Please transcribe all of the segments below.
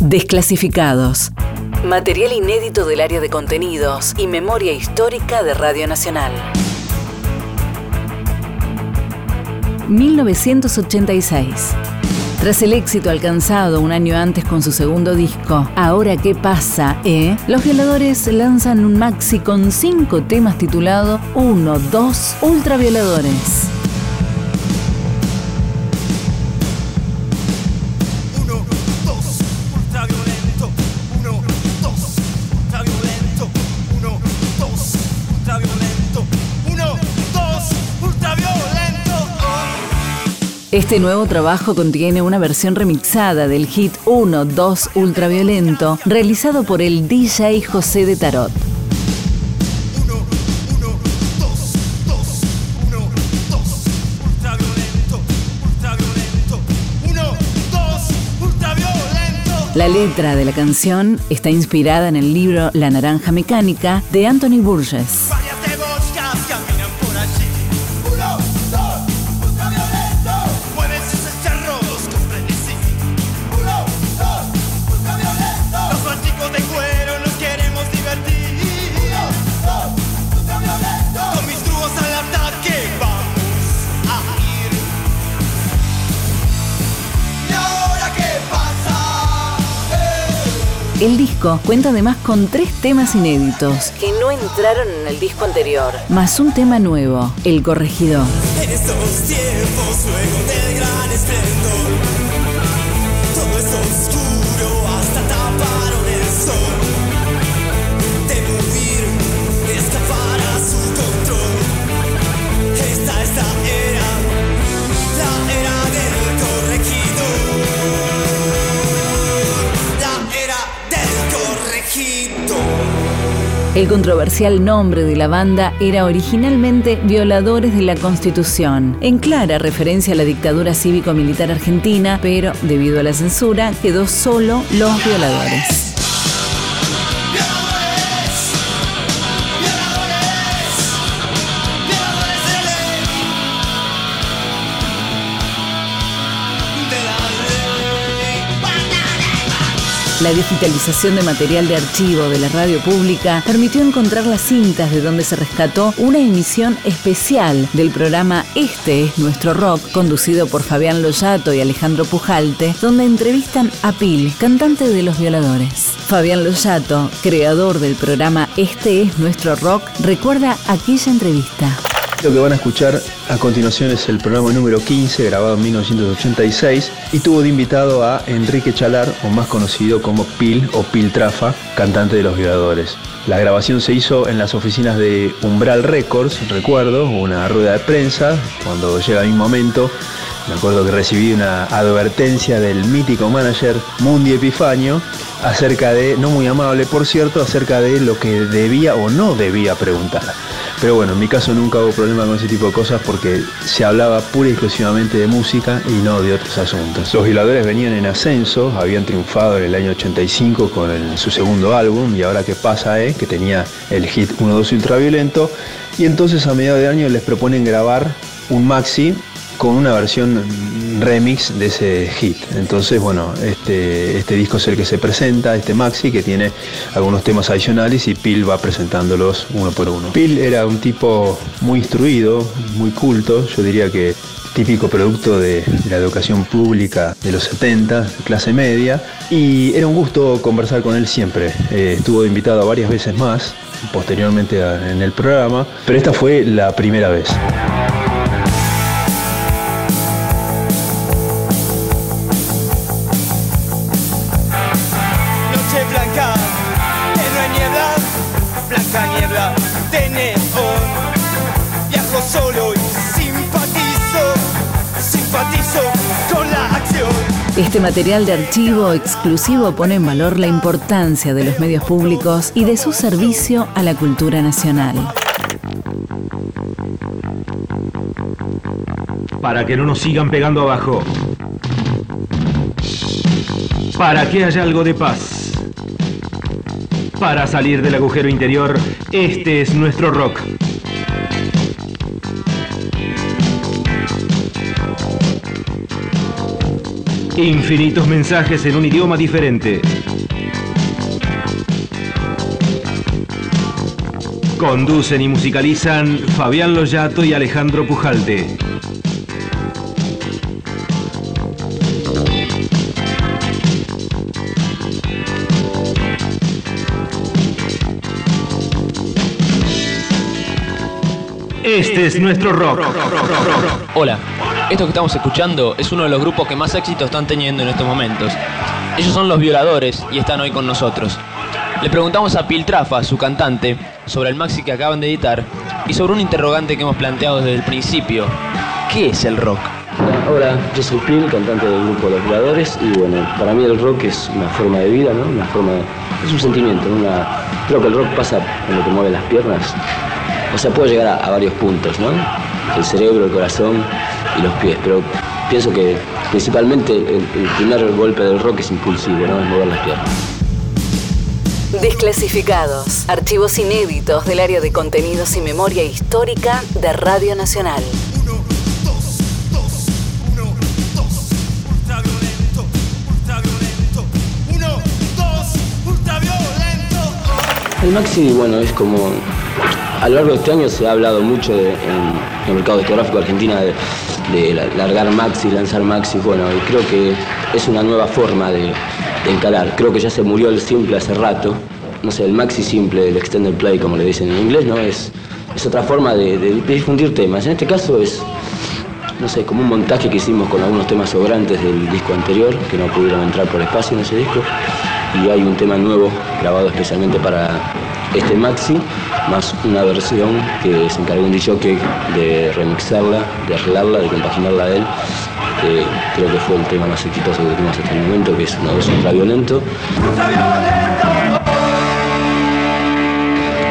Desclasificados. Material inédito del área de contenidos y memoria histórica de Radio Nacional. 1986. Tras el éxito alcanzado un año antes con su segundo disco, Ahora qué pasa, eh? Los violadores lanzan un maxi con cinco temas titulado 1, 2, Ultravioladores. Este nuevo trabajo contiene una versión remixada del hit 1, 2 Ultraviolento, realizado por el DJ José de Tarot. La letra de la canción está inspirada en el libro La Naranja Mecánica de Anthony Burgess. El disco cuenta además con tres temas inéditos. Que no entraron en el disco anterior, más un tema nuevo, El Corregidor. En estos tiempos, luego del gran esplendor, El controversial nombre de la banda era originalmente Violadores de la Constitución, en clara referencia a la dictadura cívico-militar argentina, pero debido a la censura quedó solo Los Violadores. La digitalización de material de archivo de la radio pública permitió encontrar las cintas de donde se rescató una emisión especial del programa Este es nuestro rock, conducido por Fabián Loyato y Alejandro Pujalte, donde entrevistan a Pil, cantante de Los Violadores. Fabián Loyato, creador del programa Este es nuestro rock, recuerda aquella entrevista. Lo que van a escuchar a continuación es el programa número 15, grabado en 1986, y tuvo de invitado a Enrique Chalar, o más conocido como Pil o Pil Trafa, cantante de Los Violadores. La grabación se hizo en las oficinas de Umbral Records, recuerdo, una rueda de prensa, cuando llega mi momento, me acuerdo que recibí una advertencia del mítico manager Mundi Epifanio acerca de, no muy amable por cierto, acerca de lo que debía o no debía preguntar. Pero bueno, en mi caso nunca hubo problema con ese tipo de cosas porque se hablaba pura y exclusivamente de música y no de otros asuntos. Los Violadores venían en ascenso, habían triunfado en el año 85 con su segundo álbum y ahora qué pasa es que tenía el hit 1-2 ultraviolento y entonces a mediados de año les proponen grabar un maxi con una versión remix de ese hit. Entonces, bueno, este, este disco es el que se presenta, este maxi, que tiene algunos temas adicionales y Pil va presentándolos uno por uno. Pil era un tipo muy instruido, muy culto, yo diría que típico producto de, la educación pública de los 70, clase media, y era un gusto conversar con él siempre. Eh, estuvo invitado varias veces más, posteriormente en el programa, pero esta fue la primera vez. Este material de archivo exclusivo pone en valor la importancia de los medios públicos y de su servicio a la cultura nacional. Para que no nos sigan pegando abajo. Para que haya algo de paz. Para salir del agujero interior, este es nuestro rock. Infinitos mensajes en un idioma diferente. Conducen y musicalizan Fabián Loyato y Alejandro Pujalte. Este es nuestro rock. Hola, esto que estamos escuchando es uno de los grupos que más éxito están teniendo en estos momentos. Ellos son los violadores y están hoy con nosotros. Le preguntamos a Piltrafa, su cantante, sobre el maxi que acaban de editar y sobre un interrogante que hemos planteado desde el principio. ¿Qué es el rock? Hola, yo soy Pil, cantante del grupo Los Violadores y bueno, para mí el rock es una forma de vida, ¿no? Una forma es un sentimiento, una creo que el rock pasa cuando te mueve las piernas. O sea, puede llegar a, varios puntos, ¿no? El cerebro, el corazón y los pies, pero pienso que principalmente el, el primer golpe del rock es impulsivo, ¿no? Es mover las piernas. Desclasificados. Archivos inéditos del área de contenidos y memoria histórica de Radio Nacional. El maxi, bueno, es como. A lo largo de este año se ha hablado mucho en, el mercado discográfico argentino de, de largar maxi, lanzar maxi, bueno, creo que es una nueva forma de, encarar. Creo que ya se murió el simple hace rato. No sé, el maxi simple, el extended play, como le dicen en inglés, ¿no? Es, es otra forma de, difundir temas. En este caso es, no sé, como un montaje que hicimos con algunos temas sobrantes del disco anterior, que no pudieron entrar por espacio en ese disco. Y hay un tema nuevo grabado especialmente para este maxi, más una versión que se encargó un DJ de remixarla, de arreglarla, de compaginarla a él creo que fue el tema más exitoso que tuvimos hasta el momento, que es una vez ultraviolento.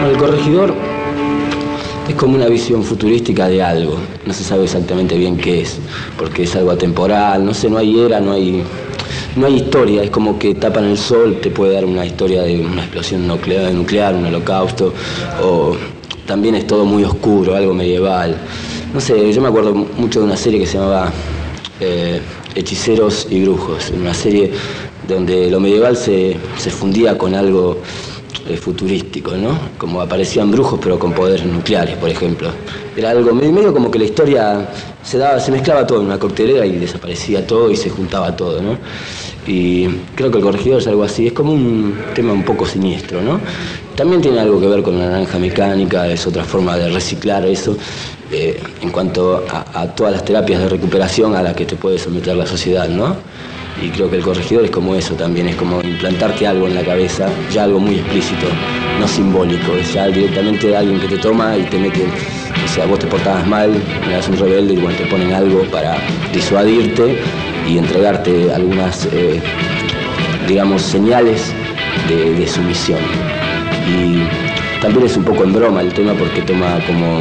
Bueno, el corregidor es como una visión futurística de algo, no se sabe exactamente bien qué es, porque es algo atemporal, no sé, no hay era, no hay, no hay historia, es como que tapan el sol, te puede dar una historia de una explosión nuclear, un holocausto, o también es todo muy oscuro, algo medieval. No sé, yo me acuerdo mucho de una serie que se llamaba eh, hechiceros y Brujos, una serie donde lo medieval se, fundía con algo futurístico, ¿no? Como aparecían brujos pero con poderes nucleares, por ejemplo. Era algo medio como que la historia se daba, se mezclaba todo en una coctelera y desaparecía todo y se juntaba todo, ¿no? Y creo que el corregidor es algo así, es como un tema un poco siniestro, ¿no? También tiene algo que ver con la naranja mecánica, es otra forma de reciclar eso, eh, en cuanto a, todas las terapias de recuperación a las que te puede someter la sociedad, ¿no? Y creo que el corregidor es como eso también, es como implantarte algo en la cabeza, ya algo muy explícito, no simbólico, es ya directamente alguien que te toma y te mete, o sea, vos te portabas mal, eras un rebelde y bueno, te ponen algo para disuadirte y entregarte algunas, eh, digamos, señales de, de sumisión. Y también es un poco en broma el tema porque toma como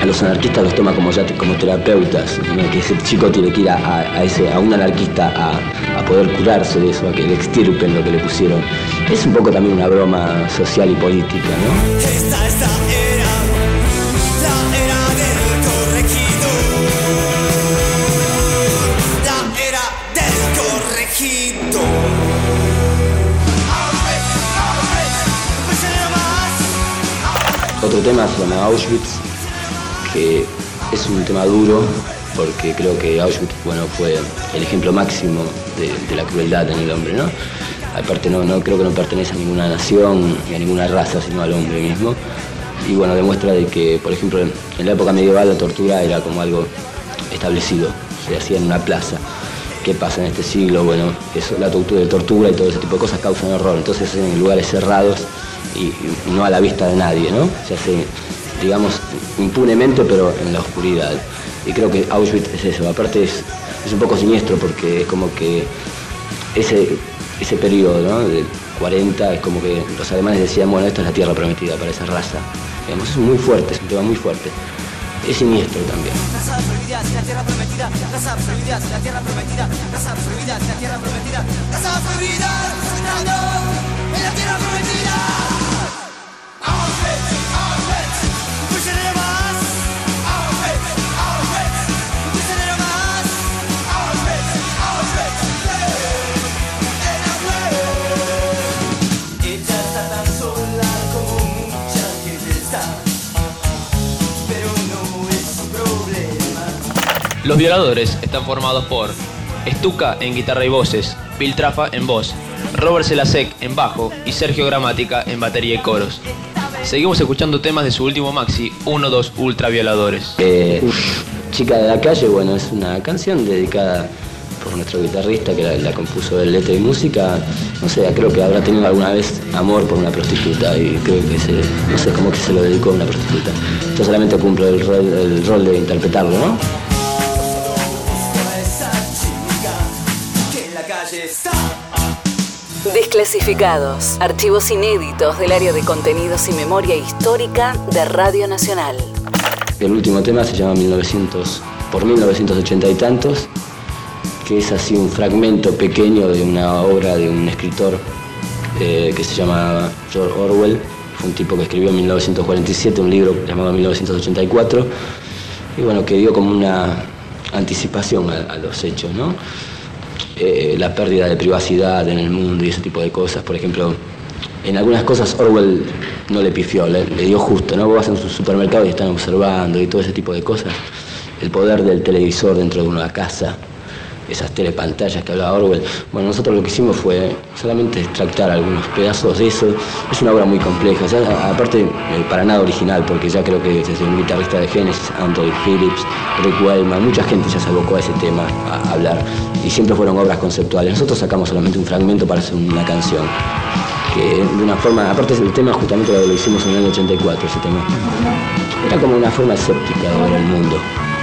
a los anarquistas los toma como, ya, como terapeutas, que ese chico tiene que ir a, ese, a un anarquista a, poder curarse de eso, a que le extirpen lo que le pusieron. Es un poco también una broma social y política, ¿no? Esta es la era, la era del. La era del. Otro tema llama Auschwitz, es un tema duro porque creo que Auschwitz bueno, fue el ejemplo máximo de, la crueldad en el hombre. ¿no? Aparte no, creo que no pertenece a ninguna nación ni a ninguna raza, sino al hombre mismo. Y bueno, demuestra de que, por ejemplo, en la época medieval la tortura era como algo establecido, se hacía en una plaza. ¿Qué pasa en este siglo? Bueno, eso, la tortura, tortura y todo ese tipo de cosas causan horror. Entonces en lugares cerrados y, no a la vista de nadie, ¿no? Se hace digamos, impunemente, pero en la oscuridad. Y creo que Auschwitz es eso. Aparte es, es un poco siniestro porque es como que ese, ese periodo ¿no? del 40 es como que los alemanes decían, bueno, esta es la tierra prometida para esa raza. Digamos, es muy fuerte, es un tema muy fuerte. Es siniestro también. la tierra prometida, la tierra prometida, la tierra prometida, la tierra prometida. Los violadores están formados por Estuca en guitarra y voces, Piltrafa en voz, Robert Selasek en bajo y Sergio Gramática en batería y coros. Seguimos escuchando temas de su último maxi, 1-2 Ultra Violadores. Eh, Chica de la calle, bueno, es una canción dedicada por nuestro guitarrista que la, compuso de letra y música. No sé, creo que habrá tenido alguna vez amor por una prostituta y creo que se, no sé, como que se lo dedicó a una prostituta. Yo solamente cumplo el rol, el rol de interpretarlo, ¿no? Desclasificados. Archivos inéditos del área de contenidos y memoria histórica de Radio Nacional. El último tema se llama 1900, por 1980 y tantos, que es así un fragmento pequeño de una obra de un escritor eh, que se llama George Orwell. Fue un tipo que escribió en 1947 un libro llamado 1984 y bueno, que dio como una anticipación a, los hechos, ¿no? Eh, la pérdida de privacidad en el mundo y ese tipo de cosas. Por ejemplo, en algunas cosas Orwell no le pifió, le, dio justo, ¿no? Vos vas en su supermercado y están observando y todo ese tipo de cosas. El poder del televisor dentro de una casa, esas telepantallas que hablaba Orwell. Bueno, nosotros lo que hicimos fue solamente extractar algunos pedazos de eso. Es una obra muy compleja, aparte eh, para nada original, porque ya creo que desde un guitarrista de Genesis, Anthony Phillips, Rick Wellman, mucha gente ya se abocó a ese tema, a hablar, y siempre fueron obras conceptuales. Nosotros sacamos solamente un fragmento para hacer una canción que de una forma, aparte el tema justamente lo, hicimos en el año 84, ese tema, era como una forma escéptica de ver el mundo,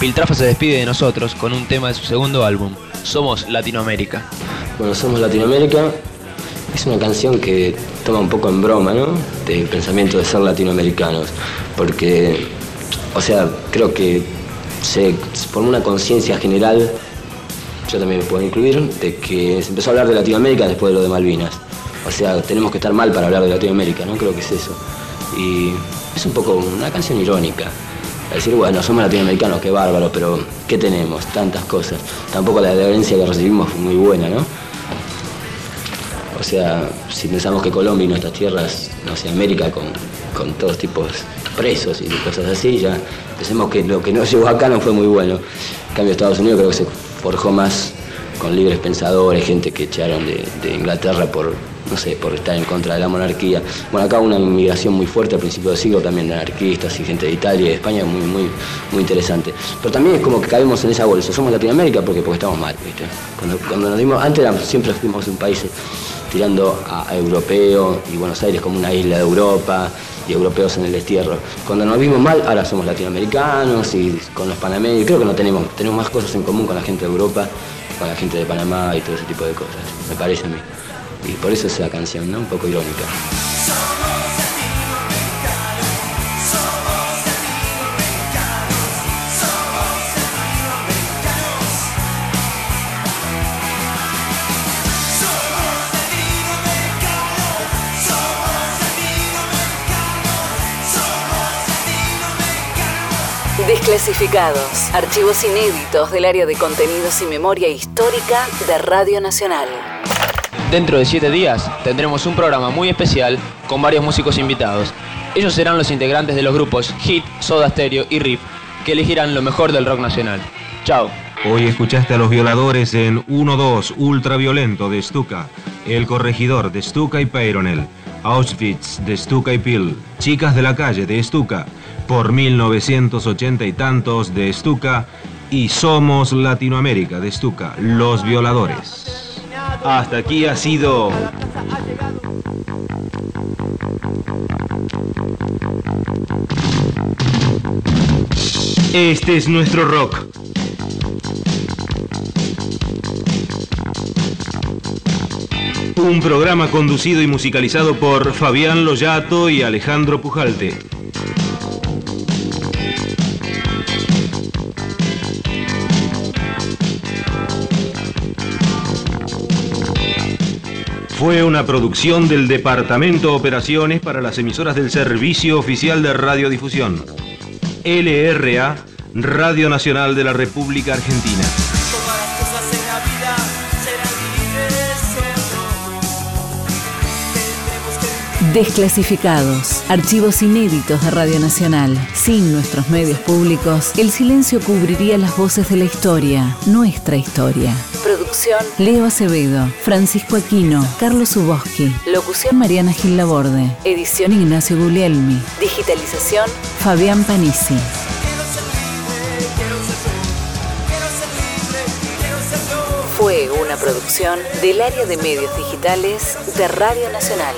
Piltrafa se despide de nosotros con un tema de su segundo álbum, Somos Latinoamérica. Bueno, Somos Latinoamérica es una canción que toma un poco en broma, ¿no? Del pensamiento de ser latinoamericanos, porque, o sea, creo que se formó una conciencia general, yo también me puedo incluir, de que se empezó a hablar de Latinoamérica después de lo de Malvinas. O sea, tenemos que estar mal para hablar de Latinoamérica, ¿no? Creo que es eso. Y es un poco una canción irónica, decir, bueno, somos latinoamericanos, qué bárbaro, pero ¿qué tenemos? Tantas cosas. Tampoco la herencia que recibimos fue muy buena, ¿no? O sea, si pensamos que Colombia y nuestras tierras, no sé, América con, con todos tipos presos y cosas así, ya pensemos que lo que nos llegó acá no fue muy bueno. En cambio, Estados Unidos creo que se forjó más con libres pensadores, gente que echaron de Inglaterra por, no sé, por estar en contra de la monarquía. Bueno, acá una inmigración muy fuerte al principio del siglo también de anarquistas y gente de Italia y de España, muy, muy, muy interesante. Pero también es como que caemos en esa bolsa, somos Latinoamérica porque, porque estamos mal, ¿viste? Cuando, nos dimos, antes siempre fuimos un país tirando a, europeo y Buenos Aires como una isla de Europa y europeos en el destierro. Cuando nos vimos mal, ahora somos latinoamericanos y con los panameños, creo que no tenemos, tenemos más cosas en común con la gente de Europa, con la gente de Panamá y todo ese tipo de cosas, me parece a mí. Y por eso es la canción, ¿no? Un poco irónica. Desclasificados. Archivos inéditos del área de contenidos y memoria histórica de Radio Nacional. Dentro de 7 días tendremos un programa muy especial con varios músicos invitados. Ellos serán los integrantes de los grupos Hit, Soda Stereo y Riff, que elegirán lo mejor del rock nacional. Chao. Hoy escuchaste a los violadores en 1-2 Ultraviolento de Stuka, El Corregidor de Stuka y Peyronel, Auschwitz de Stuka y Pil, Chicas de la Calle de Stuka, por 1980 y tantos de Stuka y Somos Latinoamérica de Stuka, Los Violadores. Hasta aquí ha sido... Este es nuestro rock. Un programa conducido y musicalizado por Fabián Loyato y Alejandro Pujalte. Fue una producción del Departamento Operaciones para las emisoras del Servicio Oficial de Radiodifusión. LRA, Radio Nacional de la República Argentina. Desclasificados. Archivos inéditos de Radio Nacional. Sin nuestros medios públicos, el silencio cubriría las voces de la historia, nuestra historia. Producción Leo Acevedo, Francisco Aquino, Carlos Uboski. Locución Mariana Gil Laborde. Edición Ignacio Guglielmi. Digitalización Fabián Panisi. Fue una producción del área de medios digitales de Radio Nacional.